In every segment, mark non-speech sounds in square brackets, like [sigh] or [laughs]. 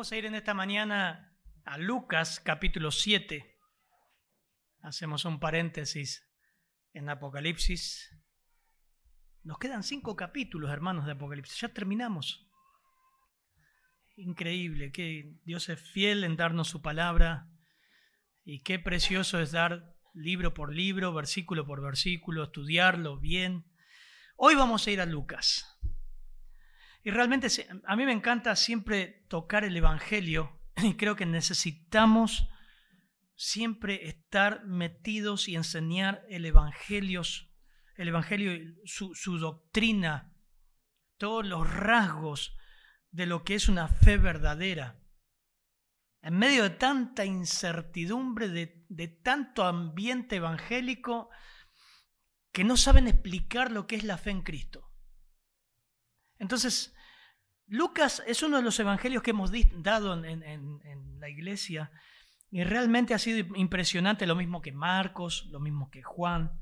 Vamos a ir en esta mañana a Lucas capítulo 7. Hacemos un paréntesis en Apocalipsis. Nos quedan cinco capítulos, hermanos, de Apocalipsis. Ya terminamos. Increíble que Dios es fiel en darnos su palabra y qué precioso es dar libro por libro, versículo por versículo, estudiarlo bien. Hoy vamos a ir a Lucas. Y realmente a mí me encanta siempre tocar el Evangelio [clears throat] y creo que necesitamos siempre estar metidos y enseñar el Evangelio, el Evangelio, su, su doctrina, todos los rasgos de lo que es una fe verdadera. En medio de tanta incertidumbre, de, de tanto ambiente evangélico, que no saben explicar lo que es la fe en Cristo. Entonces, Lucas es uno de los evangelios que hemos dado en, la iglesia y realmente ha sido impresionante, lo mismo que Marcos, lo mismo que Juan.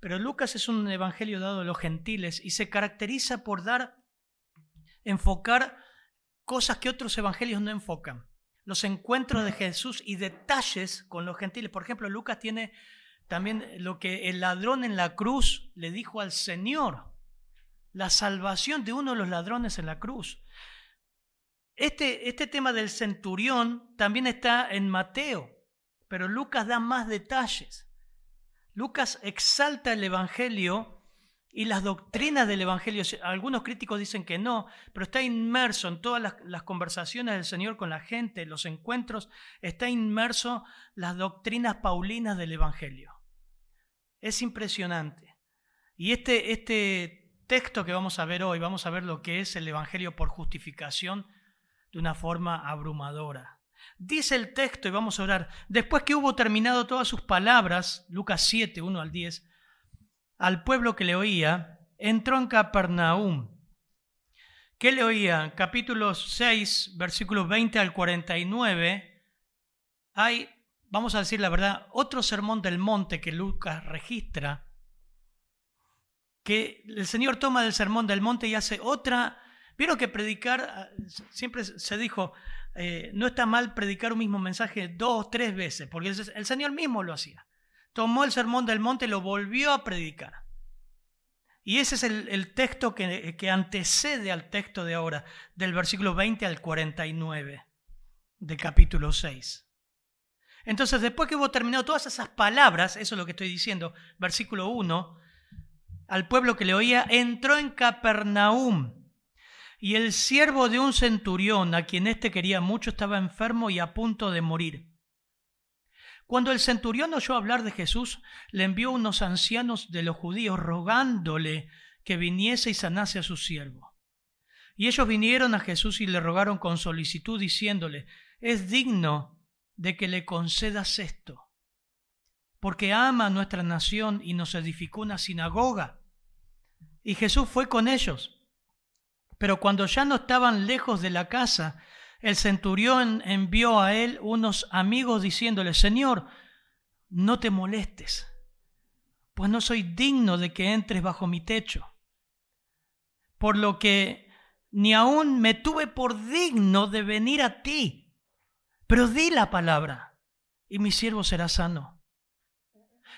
Pero Lucas es un evangelio dado a los gentiles y se caracteriza por dar, enfocar cosas que otros evangelios no enfocan. Los encuentros de Jesús y detalles con los gentiles. Por ejemplo, Lucas tiene también lo que el ladrón en la cruz le dijo al Señor la salvación de uno de los ladrones en la cruz. Este, este tema del centurión también está en Mateo, pero Lucas da más detalles. Lucas exalta el Evangelio y las doctrinas del Evangelio. Algunos críticos dicen que no, pero está inmerso en todas las, conversaciones del Señor con la gente, los encuentros, está inmerso las doctrinas paulinas del Evangelio. Es impresionante. Y este, este texto que vamos a ver hoy, vamos a ver lo que es el Evangelio por justificación de una forma abrumadora. Dice el texto, y vamos a orar, después que hubo terminado todas sus palabras, Lucas 7, 1 al 10, al pueblo que le oía, entró en Capernaum. ¿Qué le oía? Capítulo 6, versículos 20 al 49, hay, vamos a decir la verdad, otro sermón del monte que Lucas registra, que el Señor toma del sermón del monte y hace otra. Vieron que predicar, ah, siempre se dijo, eh, no está mal predicar un mismo mensaje dos, tres veces, porque el Señor mismo lo hacía. Tomó el sermón del monte y lo volvió a predicar. Y ese es el, texto que, que, antecede al texto de ahora, del versículo 20 al 49 de capítulo 6. Entonces, después que hubo terminado todas esas palabras, eso es lo que estoy diciendo, versículo 1, al pueblo que le oía, entró en Capernaum. Y el siervo de un centurión, a quien éste quería mucho, estaba enfermo y a punto de morir. Cuando el centurión oyó hablar de Jesús, le envió unos ancianos de los judíos rogándole que viniese y sanase a su siervo. Y ellos vinieron a Jesús y le rogaron con solicitud, diciéndole, es digno de que le concedas esto porque ama nuestra nación y nos edificó una sinagoga. Y Jesús fue con ellos. Pero cuando ya no estaban lejos de la casa, el centurión envió a él unos amigos diciéndole, Señor, no te molestes, pues no soy digno de que entres bajo mi techo. Por lo que ni aún me tuve por digno de venir a ti. Pero di la palabra y mi siervo será sano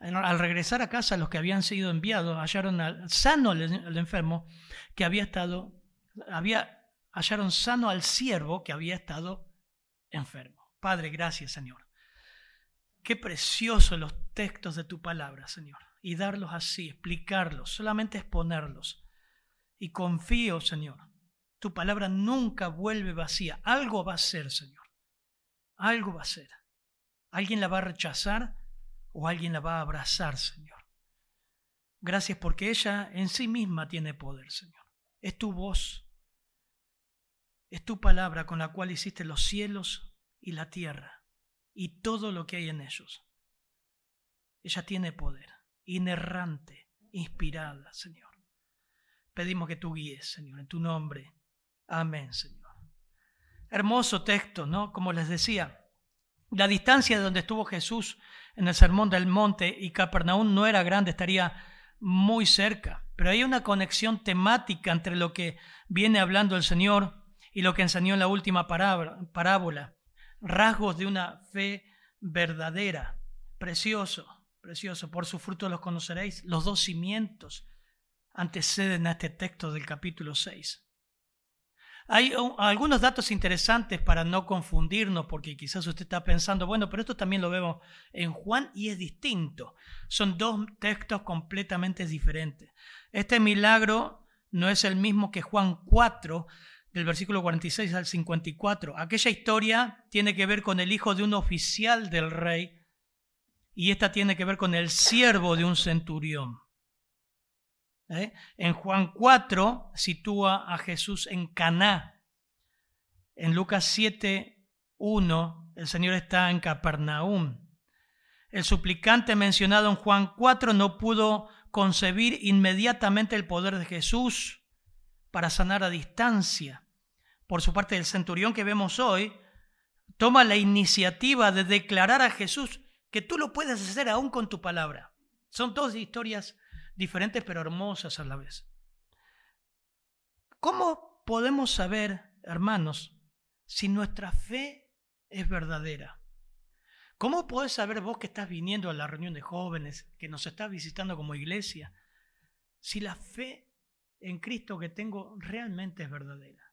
al regresar a casa, los que habían sido enviados hallaron sano al, enfermo que había estado, había, hallaron sano al siervo que había estado enfermo. Padre, gracias, Señor. Qué preciosos los textos de tu palabra, Señor. Y darlos así, explicarlos, solamente exponerlos. Y confío, Señor, tu palabra nunca vuelve vacía. Algo va a ser, Señor. Algo va a ser. Alguien la va a rechazar o alguien la va a abrazar, Señor. Gracias porque ella en sí misma tiene poder, Señor. Es tu voz, es tu palabra con la cual hiciste los cielos y la tierra y todo lo que hay en ellos. Ella tiene poder, inerrante, inspirada, Señor. Pedimos que tú guíes, Señor, en tu nombre. Amén, Señor. Hermoso texto, ¿no? Como les decía, la distancia de donde estuvo Jesús en el Sermón del Monte y Capernaum no era grande, estaría muy cerca, pero hay una conexión temática entre lo que viene hablando el Señor y lo que enseñó en la última parábola, rasgos de una fe verdadera, precioso, precioso, por su fruto los conoceréis, los dos cimientos anteceden a este texto del capítulo 6. Hay algunos datos interesantes para no confundirnos, porque quizás usted está pensando, bueno, pero esto también lo vemos en Juan y es distinto. Son dos textos completamente diferentes. Este milagro no es el mismo que Juan 4, del versículo 46 al 54. Aquella historia tiene que ver con el hijo de un oficial del rey y esta tiene que ver con el siervo de un centurión. ¿Eh? En Juan 4 sitúa a Jesús en Caná. En Lucas 7, 1, el Señor está en Capernaum. El suplicante mencionado en Juan 4 no pudo concebir inmediatamente el poder de Jesús para sanar a distancia. Por su parte, el centurión que vemos hoy toma la iniciativa de declarar a Jesús que tú lo puedes hacer aún con tu palabra. Son dos historias diferentes pero hermosas a la vez. ¿Cómo podemos saber, hermanos, si nuestra fe es verdadera? ¿Cómo podés saber vos que estás viniendo a la reunión de jóvenes, que nos estás visitando como iglesia, si la fe en Cristo que tengo realmente es verdadera?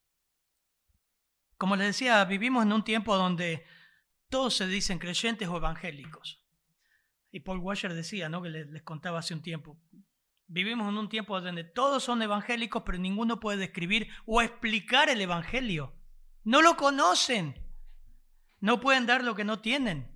Como les decía, vivimos en un tiempo donde todos se dicen creyentes o evangélicos. Y Paul Washer decía, ¿no? que les, contaba hace un tiempo, Vivimos en un tiempo donde todos son evangélicos, pero ninguno puede describir o explicar el Evangelio. No lo conocen. No pueden dar lo que no tienen.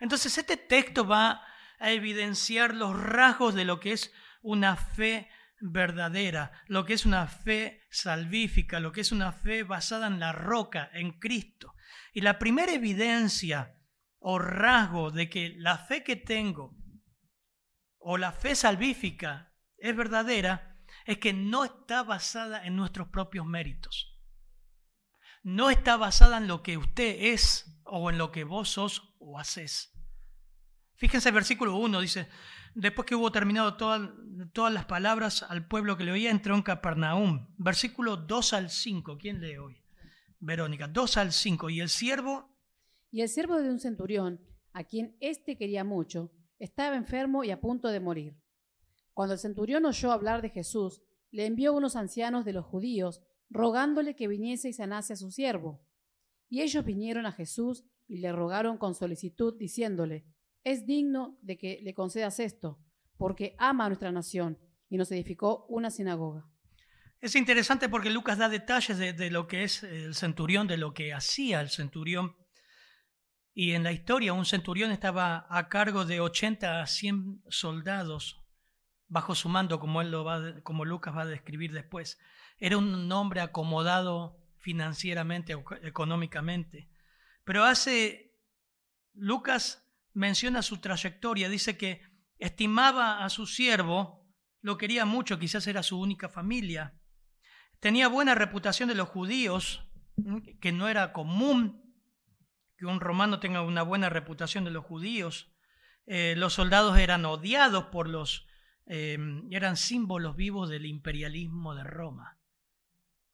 Entonces este texto va a evidenciar los rasgos de lo que es una fe verdadera, lo que es una fe salvífica, lo que es una fe basada en la roca, en Cristo. Y la primera evidencia o rasgo de que la fe que tengo o la fe salvífica es verdadera, es que no está basada en nuestros propios méritos. No está basada en lo que usted es o en lo que vos sos o haces. Fíjense el versículo 1, dice, después que hubo terminado todas, todas las palabras al pueblo que le oía, entró en Capernaum. Versículo 2 al 5, ¿quién lee hoy? Verónica, 2 al 5. Y el siervo... Y el siervo de un centurión, a quien éste quería mucho, estaba enfermo y a punto de morir. Cuando el centurión oyó hablar de Jesús, le envió unos ancianos de los judíos, rogándole que viniese y sanase a su siervo. Y ellos vinieron a Jesús y le rogaron con solicitud, diciéndole, es digno de que le concedas esto, porque ama a nuestra nación y nos edificó una sinagoga. Es interesante porque Lucas da detalles de, de lo que es el centurión, de lo que hacía el centurión y en la historia un centurión estaba a cargo de 80 a 100 soldados bajo su mando, como, él lo va, como Lucas va a describir después. Era un hombre acomodado financieramente, económicamente. Pero hace, Lucas menciona su trayectoria, dice que estimaba a su siervo, lo quería mucho, quizás era su única familia. Tenía buena reputación de los judíos, que no era común que un romano tenga una buena reputación de los judíos. Eh, los soldados eran odiados por los, eh, eran símbolos vivos del imperialismo de Roma.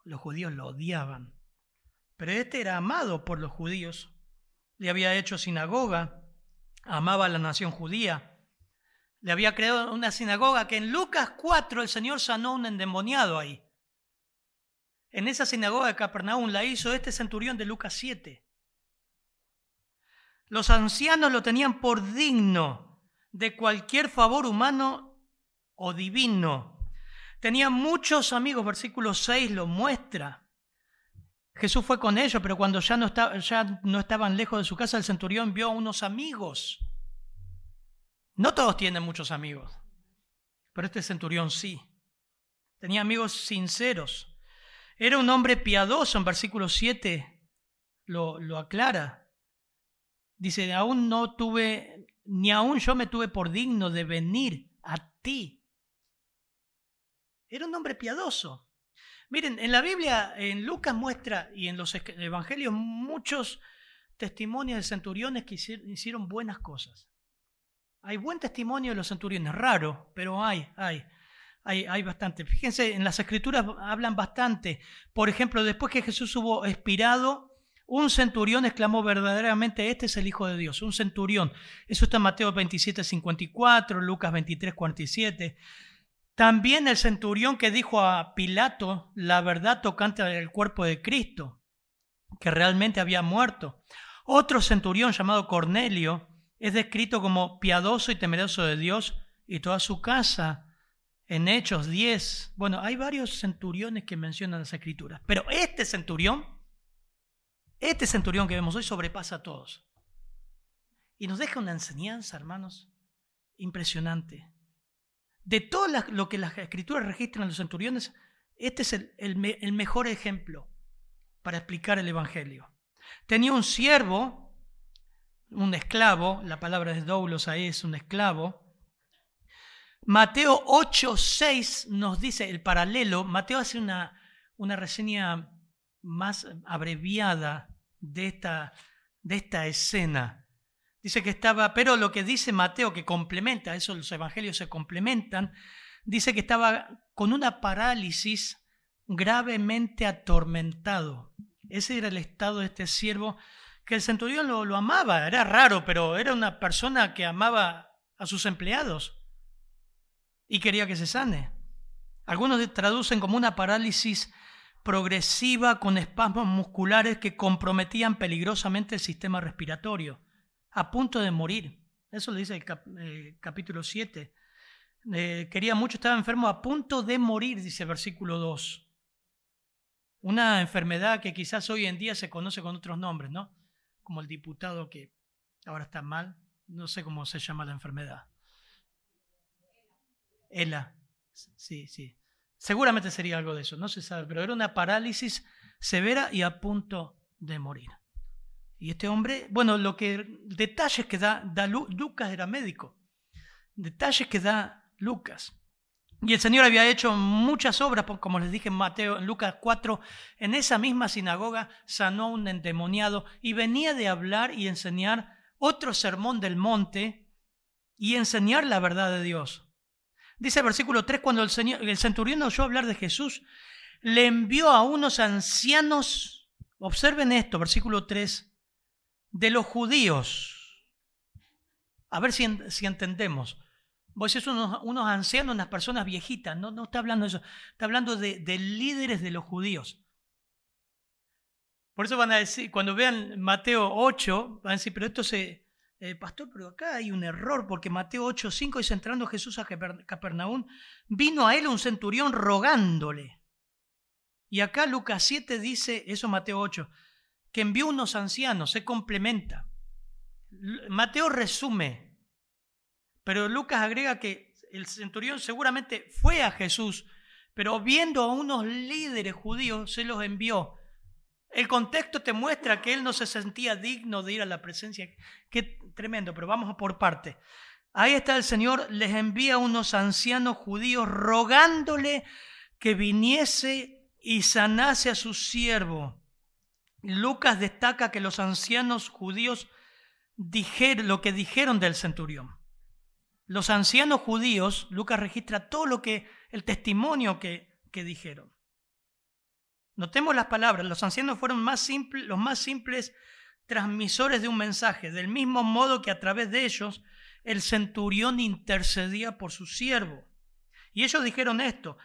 Los judíos lo odiaban. Pero este era amado por los judíos. Le había hecho sinagoga, amaba a la nación judía. Le había creado una sinagoga que en Lucas 4 el Señor sanó un endemoniado ahí. En esa sinagoga de Capernaum la hizo este centurión de Lucas 7. Los ancianos lo tenían por digno de cualquier favor humano o divino. Tenía muchos amigos, versículo 6 lo muestra. Jesús fue con ellos, pero cuando ya no, ya no estaban lejos de su casa, el centurión vio a unos amigos. No todos tienen muchos amigos, pero este centurión sí. Tenía amigos sinceros. Era un hombre piadoso, en versículo 7 lo, lo aclara. Dice, aún no tuve, ni aún yo me tuve por digno de venir a ti. Era un hombre piadoso. Miren, en la Biblia, en Lucas muestra y en los evangelios muchos testimonios de centuriones que hicieron buenas cosas. Hay buen testimonio de los centuriones, raro, pero hay, hay, hay, hay bastante. Fíjense, en las escrituras hablan bastante. Por ejemplo, después que Jesús hubo expirado, un centurión exclamó verdaderamente, este es el Hijo de Dios, un centurión. Eso está en Mateo 27, 54, Lucas 23, 47. También el centurión que dijo a Pilato la verdad tocante al cuerpo de Cristo, que realmente había muerto. Otro centurión llamado Cornelio es descrito como piadoso y temeroso de Dios y toda su casa. En Hechos 10, bueno, hay varios centuriones que mencionan las escrituras, pero este centurión este centurión que vemos hoy sobrepasa a todos. Y nos deja una enseñanza, hermanos, impresionante. De todo lo que las escrituras registran en los centuriones, este es el, mejor ejemplo para explicar el Evangelio. Tenía un siervo, un esclavo, la palabra de doulos ahí es un esclavo. Mateo 8.6 nos dice el paralelo. Mateo hace una, una reseña más abreviada de esta, de esta escena. Dice que estaba, pero lo que dice Mateo, que complementa, eso los evangelios se complementan, dice que estaba con una parálisis gravemente atormentado. Ese era el estado de este siervo, que el centurión lo amaba, era raro, pero era una persona que amaba a sus empleados y quería que se sane. Algunos traducen como una parálisis progresiva con espasmos musculares que comprometían peligrosamente el sistema respiratorio, a punto de morir. Eso le dice el eh, capítulo 7. Eh, quería mucho, estaba enfermo a punto de morir, dice el versículo 2. Una enfermedad que quizás hoy en día se conoce con otros nombres, ¿no? Como el diputado que ahora está mal, no sé cómo se llama la enfermedad. ELA, sí, sí. Seguramente sería algo de eso, no se sabe, pero era una parálisis severa y a punto de morir. Y este hombre, bueno, lo que detalles que da, da Lucas era médico. Detalles que da Lucas. Y el Señor había hecho muchas obras, como les dije en Mateo, en Lucas 4, en esa misma sinagoga sanó a un endemoniado y venía de hablar y enseñar otro sermón del monte y enseñar la verdad de Dios. Dice el versículo 3, cuando el, centurión oyó hablar de Jesús, le envió a unos ancianos, observen esto, versículo 3, de los judíos. A ver si, entendemos. Vos es unos, unos, ancianos, unas personas viejitas, no, no está hablando de eso, está hablando de, de líderes de los judíos. Por eso van a decir, cuando vean Mateo 8, van a decir, pero esto se, eh, pastor, pero acá hay un error, porque Mateo 8:5 dice, entrando Jesús a Capernaum, vino a él un centurión rogándole. Y acá Lucas 7 dice, eso Mateo 8, que envió unos ancianos, se complementa. Mateo resume, pero Lucas agrega que el centurión seguramente fue a Jesús, pero viendo a unos líderes judíos, se los envió el contexto te muestra que él no se sentía digno de ir a la presencia. Qué tremendo, pero vamos por parte. Ahí está el Señor, les envía unos ancianos judíos rogándole que viniese y sanase a su siervo. Lucas destaca que los ancianos judíos dijeron lo que dijeron del centurión. Los ancianos judíos, Lucas registra todo lo que, el testimonio que, que dijeron. Notemos las palabras, los ancianos fueron más los más simples transmisores de un mensaje, del mismo modo que a través de ellos el centurión intercedía por su siervo. Y ellos dijeron esto,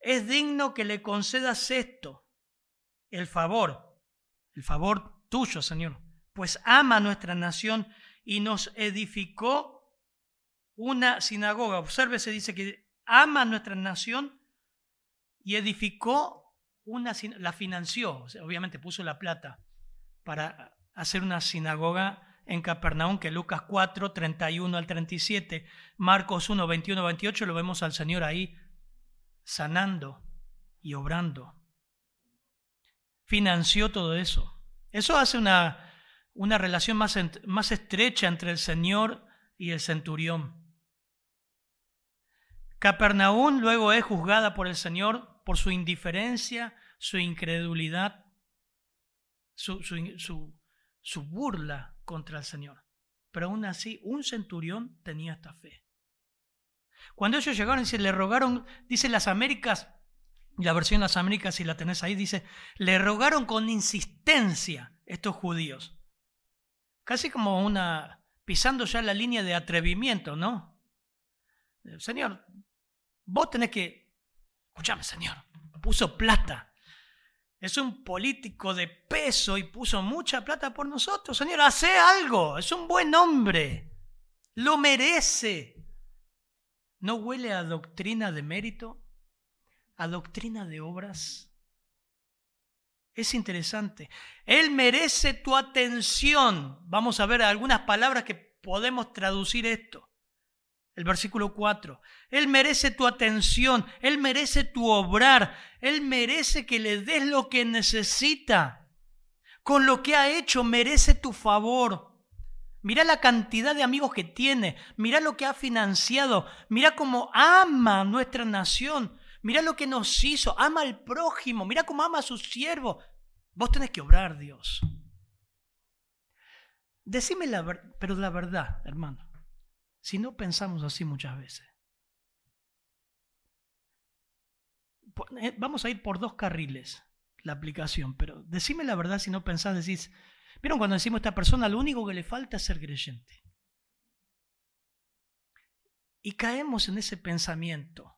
es digno que le concedas esto, el favor, el favor tuyo, Señor, pues ama nuestra nación y nos edificó una sinagoga. Observe, se dice que ama nuestra nación y edificó la financió, obviamente puso la plata para hacer una sinagoga en Capernaum, que Lucas 4, 31 al 37, Marcos 1, 21, 28, lo vemos al Señor ahí sanando y obrando. Financió todo eso. Eso hace una, una relación más, más estrecha entre el Señor y el centurión. Capernaum luego es juzgada por el Señor por su indiferencia, su incredulidad, su, su, burla contra el Señor. Pero aún así, un centurión tenía esta fe. Cuando ellos llegaron y se le rogaron, dice las Américas, la versión de las Américas, si la tenés ahí, dice, le rogaron con insistencia estos judíos. Casi como una, pisando ya la línea de atrevimiento, ¿no? Señor, vos tenés que, escúchame, Señor, puso plata. Es un político de peso y puso mucha plata por nosotros. Señor, hace algo. Es un buen hombre. Lo merece. ¿No huele a doctrina de mérito? ¿A doctrina de obras? Es interesante. Él merece tu atención. Vamos a ver algunas palabras que podemos traducir esto. El versículo 4. Él merece tu atención, Él merece tu obrar, Él merece que le des lo que necesita. Con lo que ha hecho merece tu favor. Mira la cantidad de amigos que tiene, mira lo que ha financiado, mira cómo ama nuestra nación, Mira lo que nos hizo. Ama al prójimo. Mira cómo ama a su siervo. Vos tenés que obrar, Dios. Decime la verdad, pero la verdad, hermano. Si no pensamos así muchas veces. Eh, vamos a ir por dos carriles la aplicación, pero decime la verdad si no pensás, decís, ¿vieron cuando decimos a esta persona lo único que le falta es ser creyente? Y caemos en ese pensamiento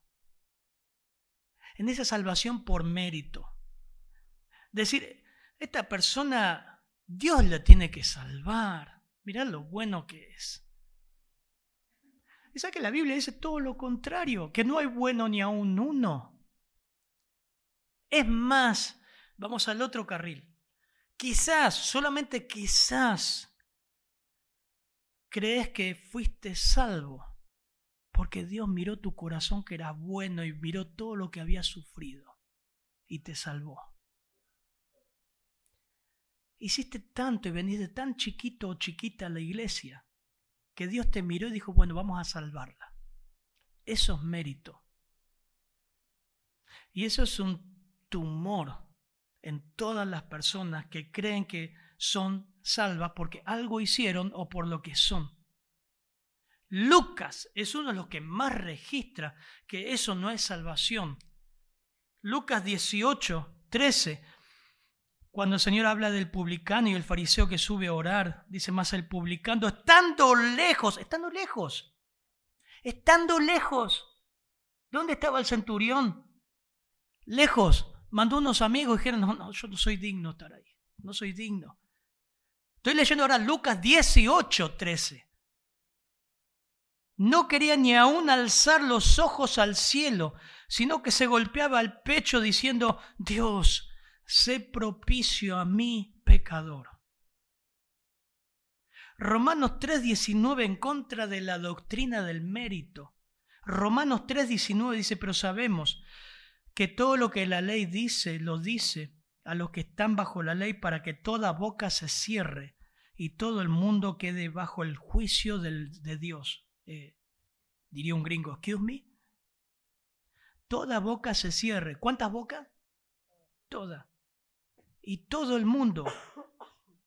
en esa salvación por mérito. Decir, esta persona, Dios la tiene que salvar. Mirad lo bueno que es. Y sabe que la Biblia dice todo lo contrario, que no hay bueno ni aún uno. Es más, vamos al otro carril. Quizás, solamente quizás, crees que fuiste salvo porque Dios miró tu corazón que era bueno y miró todo lo que habías sufrido y te salvó. Hiciste tanto y veniste tan chiquito o chiquita a la iglesia que Dios te miró y dijo, bueno, vamos a salvarla. Eso es mérito. Y eso es un tumor en todas las personas que creen que son salvas porque algo hicieron o por lo que son. Lucas es uno de los que más registra que eso no es salvación. Lucas 18, 13, cuando el Señor habla del publicano y el fariseo que sube a orar, dice más el publicano, estando lejos, estando lejos, estando lejos. ¿Dónde estaba el centurión? Lejos. Mandó unos amigos y dijeron, no, no, yo no soy digno de estar ahí, no soy digno. Estoy leyendo ahora Lucas 18, 13 no quería ni aún alzar los ojos al cielo, sino que se golpeaba al pecho diciendo, Dios, sé propicio a mí, pecador. Romanos 3:19 en contra de la doctrina del mérito. Romanos 3:19 dice, pero sabemos que todo lo que la ley dice, lo dice a los que están bajo la ley para que toda boca se cierre y todo el mundo quede bajo el juicio de Dios. Eh, diría un gringo, excuse me. Toda boca se cierre. ¿Cuántas bocas? Toda. Y todo el mundo.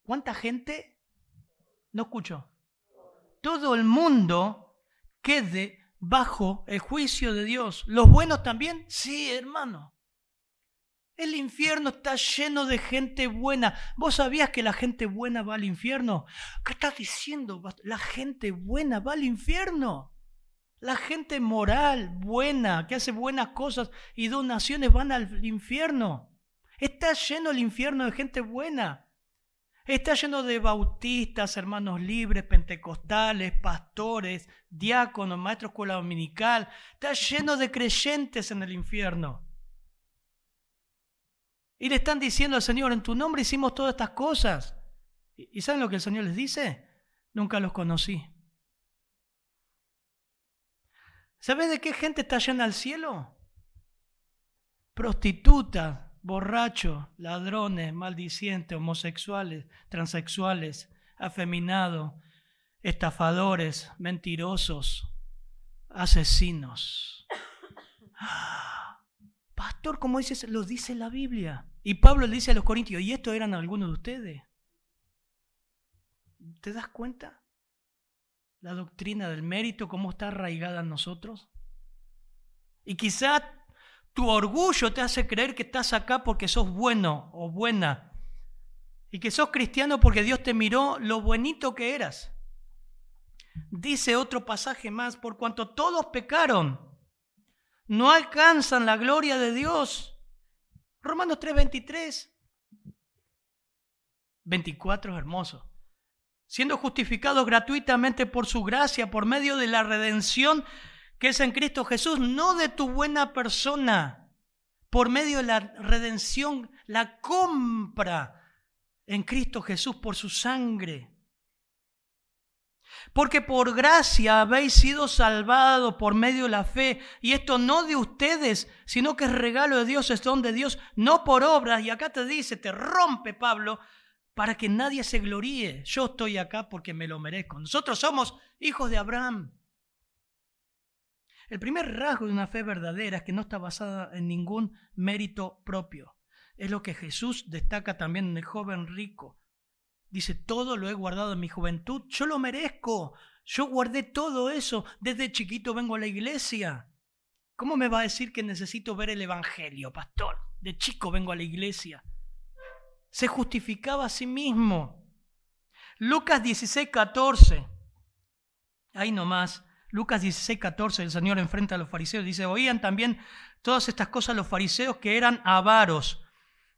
¿Cuánta gente? No escucho. Todo el mundo quede bajo el juicio de Dios. ¿Los buenos también? Sí, hermano. El infierno está lleno de gente buena. ¿Vos sabías que la gente buena va al infierno? ¿Qué estás diciendo? La gente buena va al infierno. La gente moral, buena, que hace buenas cosas y donaciones van al infierno. Está lleno el infierno de gente buena. Está lleno de bautistas, hermanos libres, pentecostales, pastores, diáconos, maestros escuela dominical. Está lleno de creyentes en el infierno. Y le están diciendo al Señor, en tu nombre hicimos todas estas cosas. ¿Y saben lo que el Señor les dice? Nunca los conocí. ¿Sabes de qué gente está llena al cielo? Prostitutas, borrachos, ladrones, maldicientes, homosexuales, transexuales, afeminados, estafadores, mentirosos, asesinos. [gasps] Pastor, como dices, lo dice la Biblia. Y Pablo le dice a los corintios, ¿y estos eran algunos de ustedes? ¿Te das cuenta? La doctrina del mérito, cómo está arraigada en nosotros. Y quizá tu orgullo te hace creer que estás acá porque sos bueno o buena. Y que sos cristiano porque Dios te miró lo buenito que eras. Dice otro pasaje más, por cuanto todos pecaron, no alcanzan la gloria de Dios. Romanos 3, 23. 24 es hermoso. Siendo justificados gratuitamente por su gracia, por medio de la redención que es en Cristo Jesús, no de tu buena persona, por medio de la redención, la compra en Cristo Jesús por su sangre. Porque por gracia habéis sido salvados por medio de la fe, y esto no de ustedes, sino que es regalo de Dios, es don de Dios, no por obras. Y acá te dice, te rompe Pablo, para que nadie se gloríe. Yo estoy acá porque me lo merezco. Nosotros somos hijos de Abraham. El primer rasgo de una fe verdadera es que no está basada en ningún mérito propio. Es lo que Jesús destaca también en el joven rico. Dice, todo lo he guardado en mi juventud, yo lo merezco, yo guardé todo eso, desde chiquito vengo a la iglesia. ¿Cómo me va a decir que necesito ver el Evangelio, pastor? De chico vengo a la iglesia. Se justificaba a sí mismo. Lucas 16, 14. Ahí nomás. Lucas 16, 14, el Señor enfrenta a los fariseos, dice, oían también todas estas cosas los fariseos que eran avaros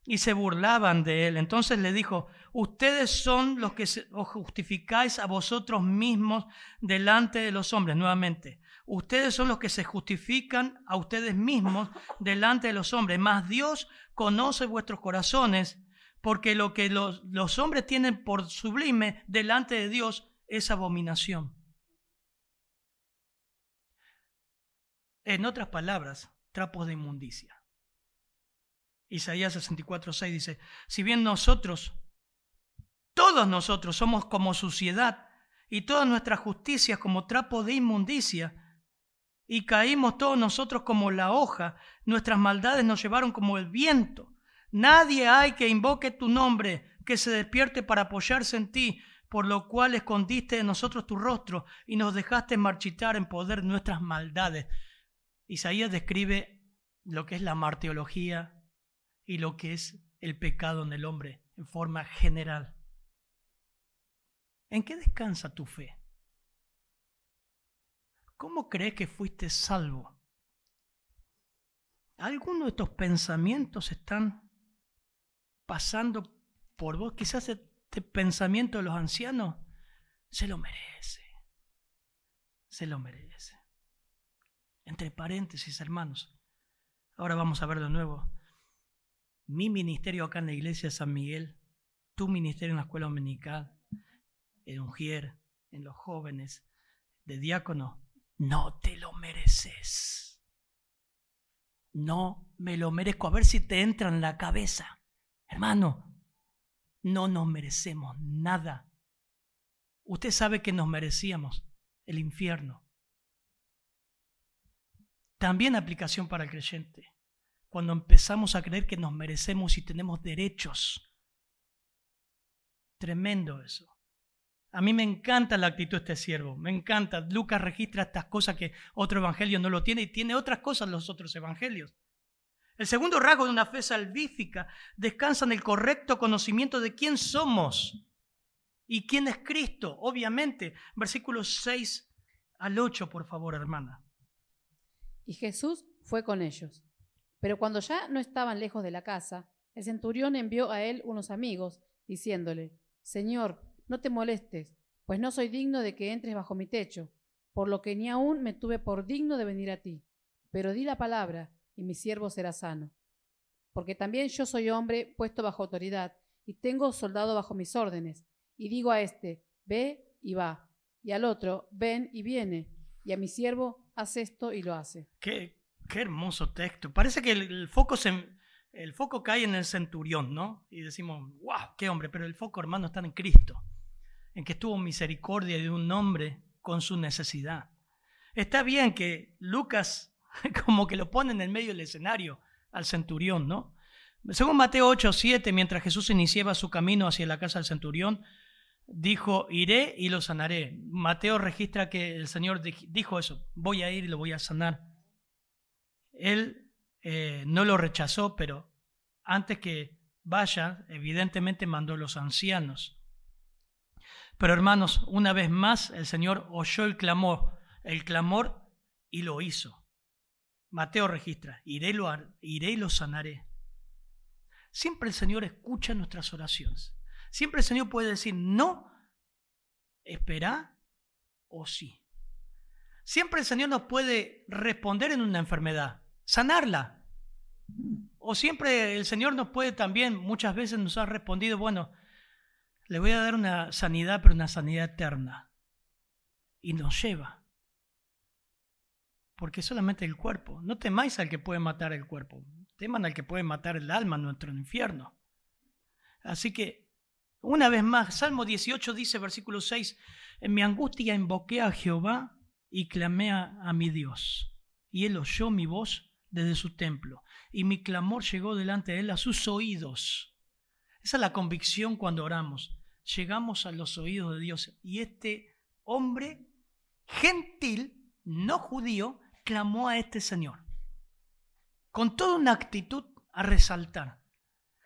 y se burlaban de él. Entonces le dijo, ustedes son los que os justificáis a vosotros mismos delante de los hombres. Nuevamente, ustedes son los que se justifican a ustedes mismos delante de los hombres, mas Dios conoce vuestros corazones, porque lo que los, los hombres tienen por sublime delante de Dios es abominación. En otras palabras, trapos de inmundicia. Isaías 64:6 dice, si bien nosotros, todos nosotros somos como suciedad y todas nuestras justicias como trapo de inmundicia, y caímos todos nosotros como la hoja, nuestras maldades nos llevaron como el viento. Nadie hay que invoque tu nombre, que se despierte para apoyarse en ti, por lo cual escondiste de nosotros tu rostro y nos dejaste marchitar en poder nuestras maldades. Isaías describe lo que es la marteología y lo que es el pecado en el hombre en forma general. ¿En qué descansa tu fe? ¿Cómo crees que fuiste salvo? ¿Algunos de estos pensamientos están pasando por vos? Quizás este pensamiento de los ancianos se lo merece. Se lo merece. Entre paréntesis, hermanos. Ahora vamos a ver de nuevo. Mi ministerio acá en la iglesia de San Miguel, tu ministerio en la escuela dominical, en Ungier, en los jóvenes, de diácono, no te lo mereces. No me lo merezco. A ver si te entra en la cabeza. Hermano, no nos merecemos nada. Usted sabe que nos merecíamos el infierno. También aplicación para el creyente. Cuando empezamos a creer que nos merecemos y tenemos derechos. Tremendo eso. A mí me encanta la actitud de este siervo, me encanta. Lucas registra estas cosas que otro evangelio no lo tiene y tiene otras cosas los otros evangelios. El segundo rasgo de una fe salvífica descansa en el correcto conocimiento de quién somos y quién es Cristo, obviamente. Versículos 6 al 8, por favor, hermana. Y Jesús fue con ellos. Pero cuando ya no estaban lejos de la casa, el centurión envió a él unos amigos, diciéndole, Señor, no te molestes, pues no soy digno de que entres bajo mi techo, por lo que ni aún me tuve por digno de venir a ti. Pero di la palabra, y mi siervo será sano. Porque también yo soy hombre puesto bajo autoridad, y tengo soldado bajo mis órdenes, y digo a este, ve y va, y al otro, ven y viene, y a mi siervo, haz esto y lo hace. Qué, qué hermoso texto. Parece que el, foco se, el foco cae en el centurión, ¿no? Y decimos, wow, qué hombre, pero el foco, hermano, está en Cristo. en que tuvo misericordia de un hombre con su necesidad. Está bien que Lucas [laughs] como que lo pone en el medio del escenario al centurión, ¿no? Según Mateo 8, 7, mientras Jesús iniciaba su camino hacia la casa del centurión, dijo, iré y lo sanaré. Mateo registra que el Señor dijo eso, voy a ir y lo voy a sanar. Él eh, no lo rechazó, pero antes que vaya, evidentemente mandó a los ancianos. Pero hermanos, una vez más el Señor oyó el clamor, el clamor y lo hizo. Mateo registra, iré, lo, iré y lo sanaré. Siempre el Señor escucha nuestras oraciones. Siempre el Señor puede decir no, espera o sí. Siempre el Señor nos puede responder en una enfermedad, sanarla. O siempre el Señor nos puede también, muchas veces nos ha respondido, bueno, le voy a dar una sanidad, pero una sanidad eterna. Y nos lleva. Porque solamente el cuerpo. No temáis al que puede matar el cuerpo. Teman al que puede matar el alma nuestro infierno. Así que, una vez más, Salmo 18 dice, versículo 6, en mi angustia invoqué a Jehová y clamé a mi Dios. Y él oyó mi voz desde su templo, y mi clamor llegó delante de él a sus oídos. Esa es la convicción cuando oramos. Llegamos a los oídos de Dios. Y este hombre gentil, no judío, clamó a este Señor. Con toda una actitud a resaltar.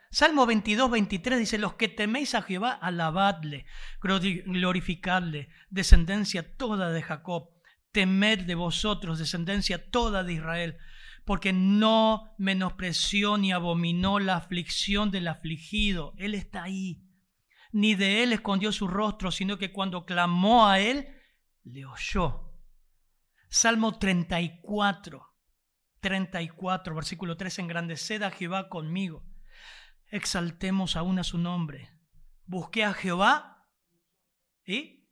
Salmo 22, 23 dice, los que teméis a Jehová, alabadle, glorificadle, descendencia toda de Jacob, temed de vosotros, descendencia toda de Israel, porque no menospreció ni abominó la aflicción del afligido. Él está ahí. Ni de él escondió su rostro, sino que cuando clamó a él, le oyó. Salmo 34, 34, versículo 3, engrandeced a Jehová conmigo, exaltemos aún a su nombre. Busqué a Jehová ¿y?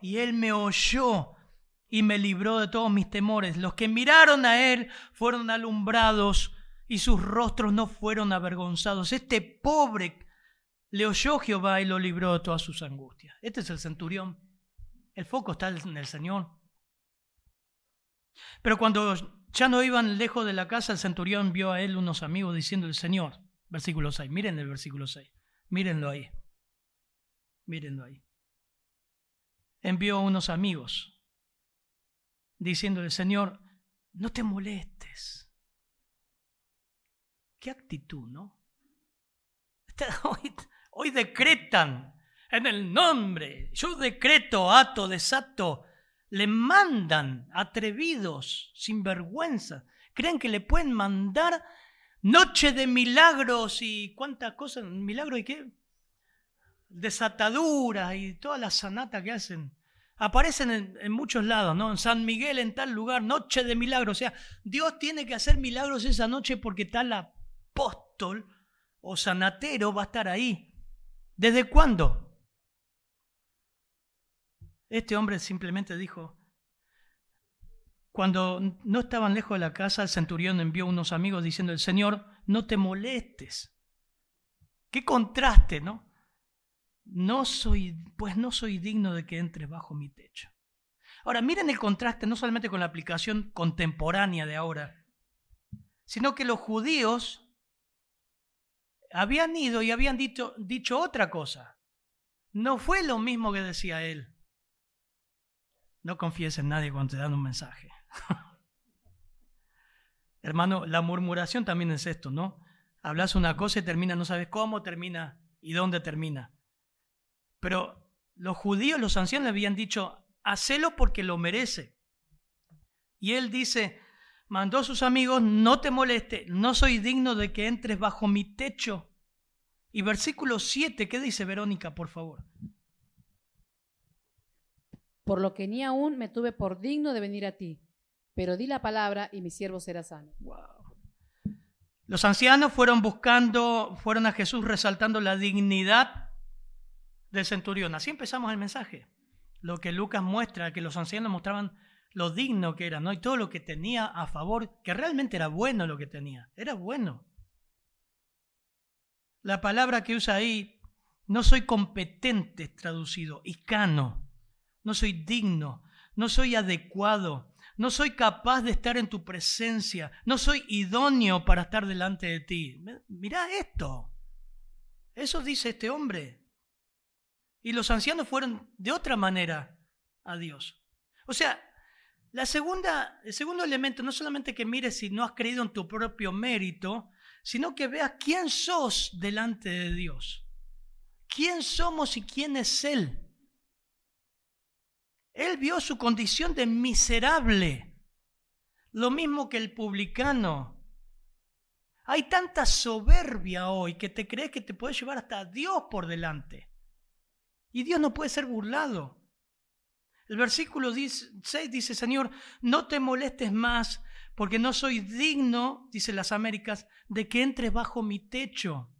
y él me oyó y me libró de todos mis temores. Los que miraron a él fueron alumbrados y sus rostros no fueron avergonzados. Este pobre le oyó Jehová y lo libró de todas sus angustias. Este es el centurión. El foco está en el Señor. Pero cuando ya no iban lejos de la casa, el centurión vio a él unos amigos diciendo el Señor, versículo 6, miren el versículo 6, mírenlo ahí, mírenlo ahí. Envió unos amigos diciéndole, Señor, no te molestes. Qué actitud, ¿no? [laughs] Hoy, hoy decretan en el nombre, yo decreto, ato, desato, le mandan atrevidos, sin vergüenza. Creen que le pueden mandar noche de milagros y cuántas cosas, milagros y qué, desataduras y toda la sanata que hacen aparecen en, muchos lados, ¿no? En San Miguel, en tal lugar, noche de milagros. O sea, Dios tiene que hacer milagros esa noche porque tal apóstol o sanatero va a estar ahí. ¿Desde cuándo? Este hombre simplemente dijo, cuando no estaban lejos de la casa, el centurión envió unos amigos diciendo, el Señor, no te molestes. Qué contraste, ¿no? no soy, pues no soy digno de que entres bajo mi techo. Ahora, miren el contraste no solamente con la aplicación contemporánea de ahora, sino que los judíos habían ido y habían dicho, dicho otra cosa. No fue lo mismo que decía él. No confíes en nadie cuando te dan un mensaje. [laughs] Hermano, la murmuración también es esto, ¿no? Hablas una cosa y termina, no sabes cómo termina y dónde termina. Pero los judíos, los ancianos le habían dicho, hacelo porque lo merece. Y él dice, mandó a sus amigos, no te moleste, no soy digno de que entres bajo mi techo. Y versículo 7, ¿qué dice Verónica, por favor? Por lo que ni aún me tuve por digno de venir a ti, pero di la palabra y mi siervo será sano. Los ancianos fueron buscando, fueron a Jesús resaltando la dignidad del centurión. Así empezamos el mensaje. Lo que Lucas muestra, que los ancianos mostraban lo digno que era, ¿no? Y todo lo que tenía a favor, que realmente era bueno lo que tenía, era bueno. La palabra que usa ahí No soy competente, traducido, y cano. No soy digno, no soy adecuado, no soy capaz de estar en tu presencia, no soy idóneo para estar delante de ti. Mirá esto. Eso dice este hombre. Y los ancianos fueron de otra manera a Dios. O sea, la segunda, el segundo elemento, no solamente que mires si no has creído en tu propio mérito, sino que veas quién sos delante de Dios. ¿Quién somos y quién es Él? Él vio su condición de miserable, lo mismo que el publicano. Hay tanta soberbia hoy que te crees que te puedes llevar hasta Dios por delante. Y Dios no puede ser burlado. El versículo 6 dice, Señor, no te molestes más, porque no soy digno, dice las Américas, de que entres bajo mi techo.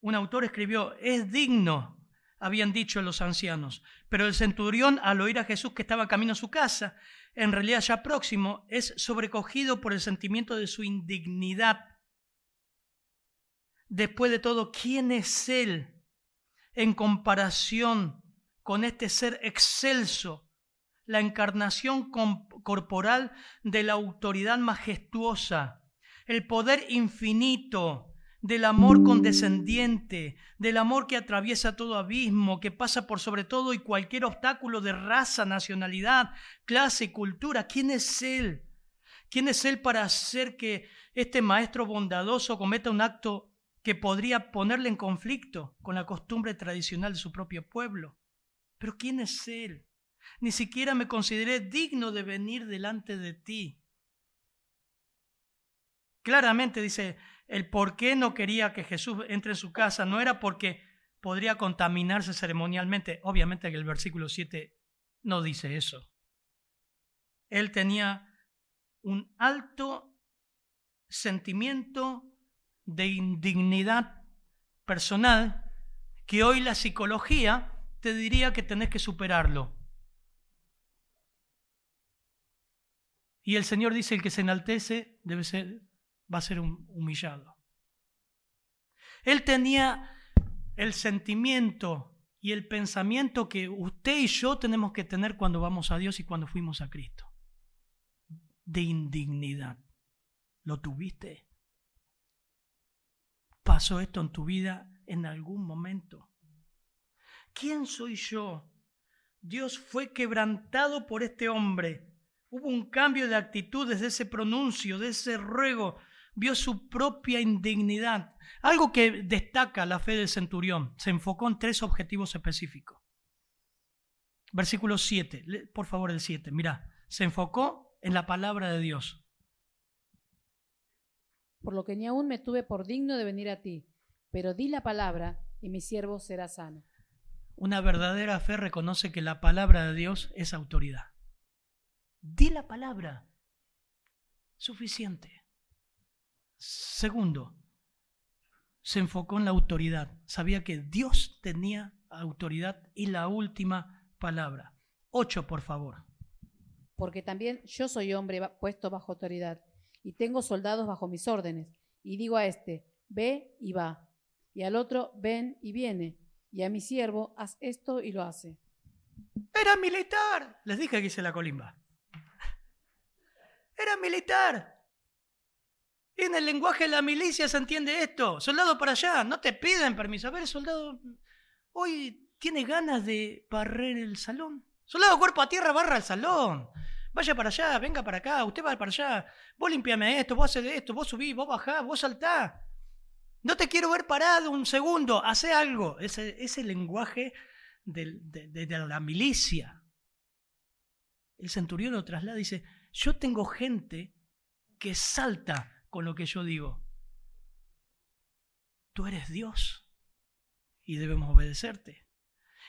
Un autor escribió, es digno, habían dicho los ancianos, pero el centurión, al oír a Jesús que estaba camino a su casa, en realidad ya próximo, es sobrecogido por el sentimiento de su indignidad. Después de todo, ¿quién es Él en comparación con este ser excelso, la encarnación corporal de la autoridad majestuosa, el poder infinito, del amor condescendiente, del amor que atraviesa todo abismo, que pasa por sobre todo y cualquier obstáculo de raza, nacionalidad, clase cultura. ¿Quién es Él? ¿Quién es Él para hacer que este maestro bondadoso cometa un acto que podría ponerle en conflicto con la costumbre tradicional de su propio pueblo? Pero ¿quién es Él? Ni siquiera me consideré digno de venir delante de ti. Claramente dice, el por qué no quería que Jesús entre en su casa no era porque podría contaminarse ceremonialmente. Obviamente que el versículo 7 no dice eso. Él tenía un alto sentimiento de indignidad personal que hoy la psicología te diría que tenés que superarlo. Y el Señor dice, el que se enaltece debe ser va a ser humillado. Él tenía el sentimiento y el pensamiento que usted y yo tenemos que tener cuando vamos a Dios y cuando fuimos a Cristo. De indignidad. ¿Lo tuviste? ¿Pasó esto en tu vida en algún momento? ¿Quién soy yo? Dios fue quebrantado por este hombre. Hubo un cambio de actitud desde ese pronuncio, de ese ruego vio su propia indignidad. Algo que destaca la fe del centurión. Se enfocó en tres objetivos específicos. Versículo 7, por favor el 7. Mira, se enfocó en la palabra de Dios. Por lo que ni aún me tuve por digno de venir a ti, pero di la palabra y mi siervo será sano. Una verdadera fe reconoce que la palabra de Dios es autoridad. Di la palabra. Suficiente. Segundo, se enfocó en la autoridad. Sabía que Dios tenía autoridad y la última palabra. Ocho, por favor. Porque también yo soy hombre puesto bajo autoridad y tengo soldados bajo mis órdenes. Y digo a este, ve y va. Y al otro, ven y viene. Y a mi siervo, haz esto y lo hace. Era militar. Les dije que hice la colimba. Era militar. En el lenguaje de la milicia se entiende esto. Soldado para allá, no te piden permiso. A ver, soldado, hoy tiene ganas de barrer el salón. Soldado cuerpo a tierra, barra el salón. Vaya para allá, venga para acá, usted va para allá. Vos limpiame esto, vos haces esto, vos subís, vos bajás, vos saltás. No te quiero ver parado un segundo, hace algo. Ese es el lenguaje de, de la milicia. El centurión lo traslada y dice, yo tengo gente que salta con lo que yo digo. Tú eres Dios y debemos obedecerte.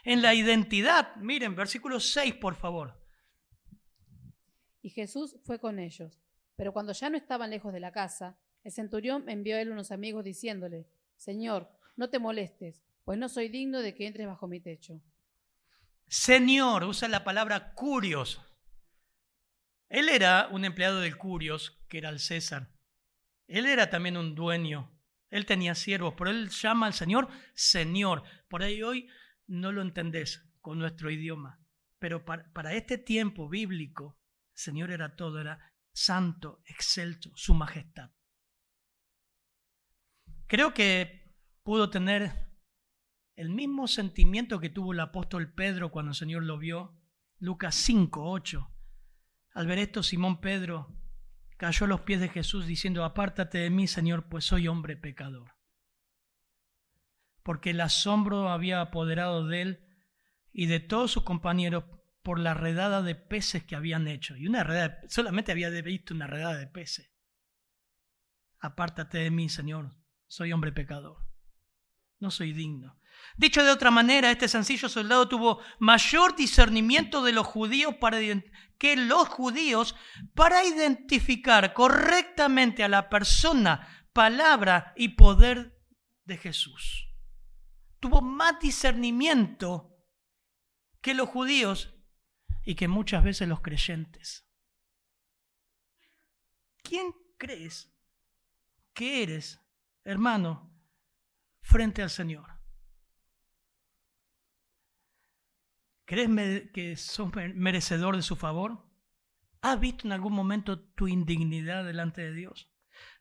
En la identidad, miren, versículo 6, por favor. Y Jesús fue con ellos. Pero cuando ya no estaban lejos de la casa, el centurión envió a él unos amigos diciéndole, Señor, no te molestes, pues no soy digno de que entres bajo mi techo. Señor, usa la palabra curios. Él era un empleado del curios, que era el César. Él era también un dueño Él tenía siervos, pero él llama al Señor Señor. Por ahí hoy no lo entendés con nuestro idioma. Pero para, para este tiempo bíblico, Señor era todo, era santo, excelso, su majestad. Creo que pudo tener el mismo sentimiento que tuvo el apóstol Pedro cuando el Señor lo vio. Lucas 5, 8. Al ver esto, Simón Pedro cayó a los pies de Jesús diciendo, apártate de mí, Señor, pues soy hombre pecador. Porque el asombro había apoderado de él y de todos sus compañeros por la redada de peces que habían hecho. Y una redada, solamente había visto una redada de peces. Apártate de mí, Señor, soy hombre pecador. No soy digno. Dicho de otra manera, este sencillo soldado tuvo mayor discernimiento de los judíos para que los judíos para identificar correctamente a la persona, palabra y poder de Jesús. Tuvo más discernimiento que los judíos y que muchas veces los creyentes. ¿Quién crees que eres, hermano, frente al Señor? ¿Crees que sos merecedor de su favor? ¿Has visto en algún momento tu indignidad delante de Dios?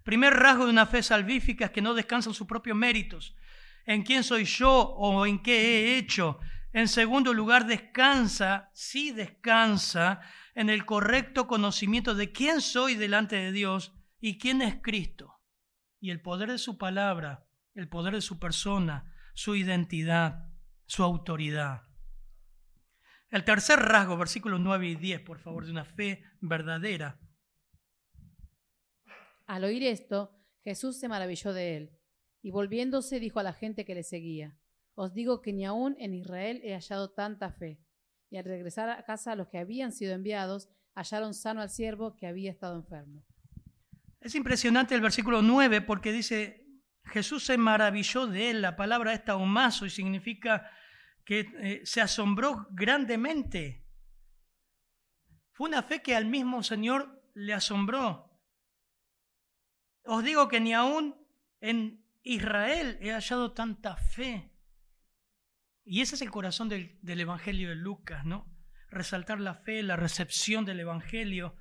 Primer rasgo de una fe salvífica es que no descansa en sus propios méritos, en quién soy yo o en qué he hecho. En segundo lugar, descansa, sí descansa, en el correcto conocimiento de quién soy delante de Dios y quién es Cristo. Y el poder de su palabra, el poder de su persona, su identidad, su autoridad. El tercer rasgo, versículos 9 y 10, por favor, de una fe verdadera. Al oír esto, Jesús se maravilló de él, y volviéndose dijo a la gente que le seguía, Os digo que ni aún en Israel he hallado tanta fe. Y al regresar a casa los que habían sido enviados, hallaron sano al siervo que había estado enfermo. Es impresionante el versículo 9 porque dice, Jesús se maravilló de él. La palabra es taumazo y significa que eh, se asombró grandemente. Fue una fe que al mismo Señor le asombró. Os digo que ni aún en Israel he hallado tanta fe. Y ese es el corazón del, del Evangelio de Lucas, ¿no? Resaltar la fe, la recepción del Evangelio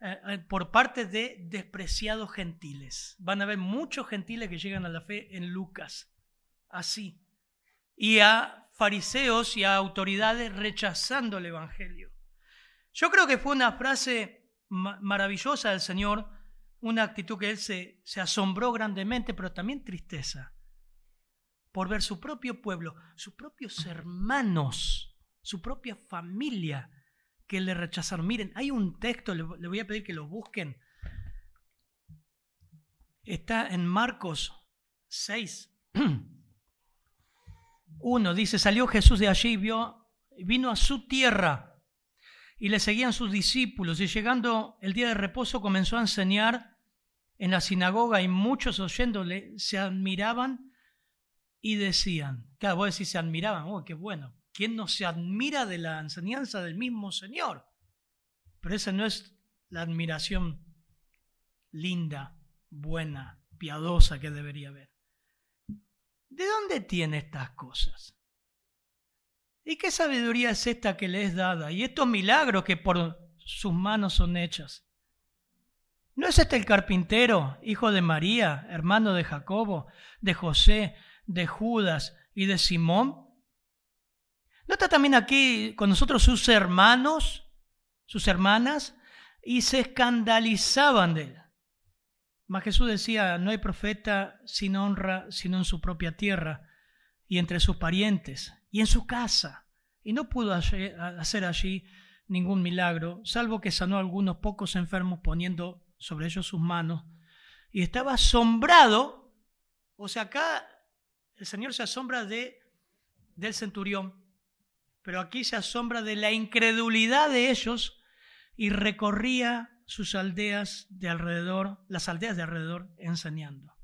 eh, eh, por parte de despreciados gentiles. Van a haber muchos gentiles que llegan a la fe en Lucas, así. Y a fariseos y a autoridades rechazando el Evangelio. Yo creo que fue una frase maravillosa del Señor, una actitud que Él se, se asombró grandemente, pero también tristeza, por ver su propio pueblo, sus propios hermanos, su propia familia que le rechazaron. Miren, hay un texto, le, voy a pedir que lo busquen. Está en Marcos 6. [clears throat] Uno dice, salió Jesús de allí y vio, vino a su tierra y le seguían sus discípulos y llegando el día de reposo comenzó a enseñar en la sinagoga y muchos oyéndole se admiraban y decían, claro, vos decís se admiraban, oh, qué bueno, ¿quién no se admira de la enseñanza del mismo Señor? Pero esa no es la admiración linda, buena, piadosa que debería haber. ¿De dónde tiene estas cosas? ¿Y qué sabiduría es esta que le es dada? Y estos milagros que por sus manos son hechas. ¿No es este el carpintero, hijo de María, hermano de Jacobo, de José, de Judas y de Simón? ¿No también aquí con nosotros sus hermanos, sus hermanas? Y se escandalizaban de él. Mas Jesús decía, no hay profeta sin honra sino en su propia tierra y entre sus parientes y en su casa. Y no pudo hacer allí ningún milagro, salvo que sanó a algunos pocos enfermos poniendo sobre ellos sus manos. Y estaba asombrado, o sea, acá el Señor se asombra de, del centurión, pero aquí se asombra de la incredulidad de ellos y recorría sus aldeas de alrededor, las aldeas de alrededor, enseñando.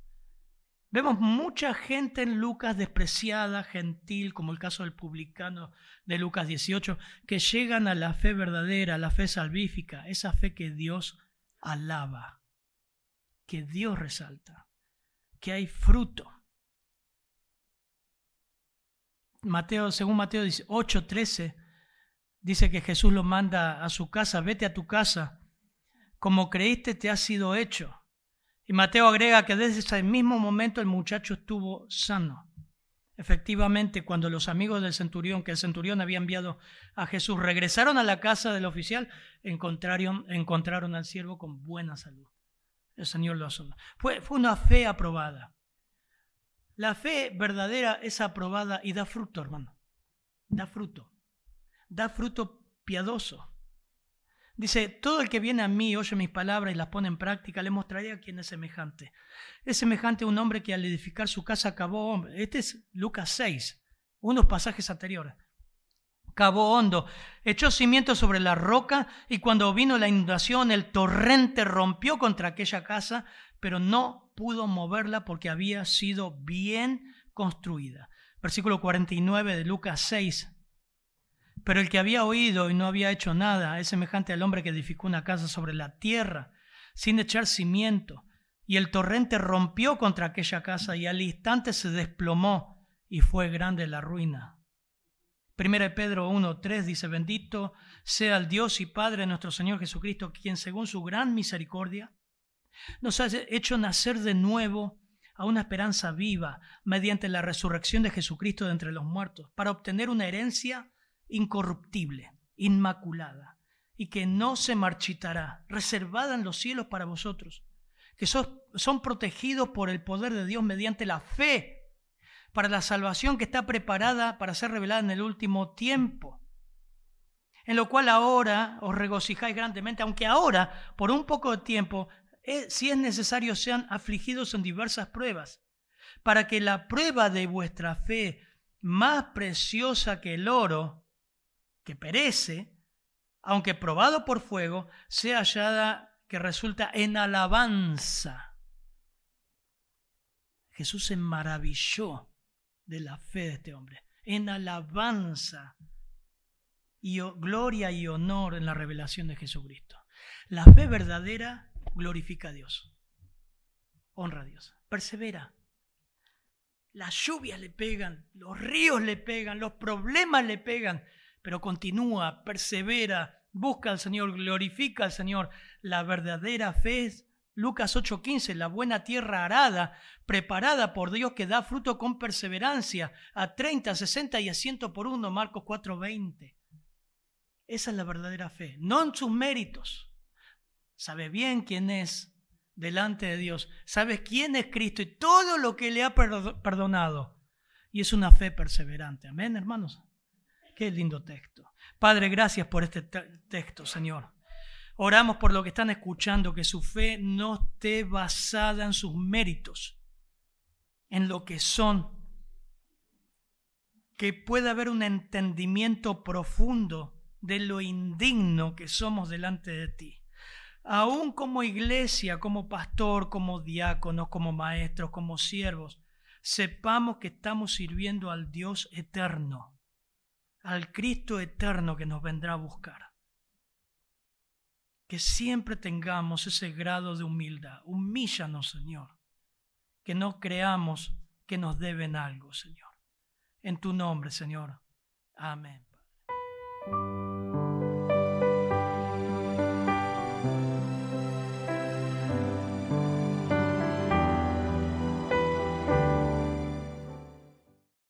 Vemos mucha gente en Lucas despreciada, gentil, como el caso del publicano de Lucas 18, que llegan a la fe verdadera, a la fe salvífica, esa fe que Dios alaba, que Dios resalta, que hay fruto. Mateo, según Mateo 8:13, dice que Jesús lo manda a su casa, vete a tu casa, como creíste te ha sido hecho. Y Mateo agrega que desde ese mismo momento el muchacho estuvo sano. Efectivamente, cuando los amigos del centurión, que el centurión había enviado a Jesús, regresaron a la casa del oficial, encontraron, encontraron al siervo con buena salud. El Señor lo asomó. Fue, fue una fe aprobada. La fe verdadera es aprobada y da fruto, hermano. Da fruto. Da fruto piadoso. Dice, todo el que viene a mí, oye mis palabras y las pone en práctica, le mostraré a quien es semejante. Es semejante a un hombre que al edificar su casa acabó, este es Lucas 6, unos pasajes anteriores. Cavó hondo, echó cimiento sobre la roca y cuando vino la inundación el torrente rompió contra aquella casa, pero no pudo moverla porque había sido bien construida. Versículo 49 de Lucas 6 pero el que había oído y no había hecho nada es semejante al hombre que edificó una casa sobre la tierra, sin echar cimiento, y el torrente rompió contra aquella casa y al instante se desplomó y fue grande la ruina. Primera Pedro 1.3 dice, bendito sea el Dios y Padre de nuestro Señor Jesucristo, quien según su gran misericordia nos ha hecho nacer de nuevo a una esperanza viva mediante la resurrección de Jesucristo de entre los muertos, para obtener una herencia incorruptible, inmaculada, y que no se marchitará, reservada en los cielos para vosotros, que son protegidos por el poder de Dios mediante la fe para la salvación que está preparada para ser revelada en el último tiempo. En lo cual ahora os regocijáis grandemente, aunque ahora, por un poco de tiempo, si es necesario, sean afligidos en diversas pruebas, para que la prueba de vuestra fe, más preciosa que el oro, que perece, aunque probado por fuego, sea hallada que resulta en alabanza. Jesús se maravilló de la fe de este hombre, en alabanza y gloria y honor en la revelación de Jesucristo. La fe verdadera glorifica a Dios, honra a Dios, persevera. Las lluvias le pegan, los ríos le pegan, los problemas le pegan, pero continúa, persevera, busca al Señor, glorifica al Señor. La verdadera fe es Lucas 8:15, la buena tierra arada, preparada por Dios que da fruto con perseverancia a 30, 60 y a 100 por uno, Marcos 4:20. Esa es la verdadera fe, no en sus méritos. Sabe bien quién es delante de Dios, sabes quién es Cristo y todo lo que le ha perdonado. Y es una fe perseverante. Amén, hermanos. Qué lindo texto. Padre, gracias por este texto, Señor. Oramos por lo que están escuchando, que su fe no esté basada en sus méritos, en lo que son, que pueda haber un entendimiento profundo de lo indigno que somos delante de ti. Aún como iglesia, como pastor, como diáconos, como maestros, como siervos, sepamos que estamos sirviendo al Dios eterno al Cristo eterno que nos vendrá a buscar. Que siempre tengamos ese grado de humildad. Humíllanos, Señor. Que no creamos que nos deben algo, Señor. En tu nombre, Señor. Amén.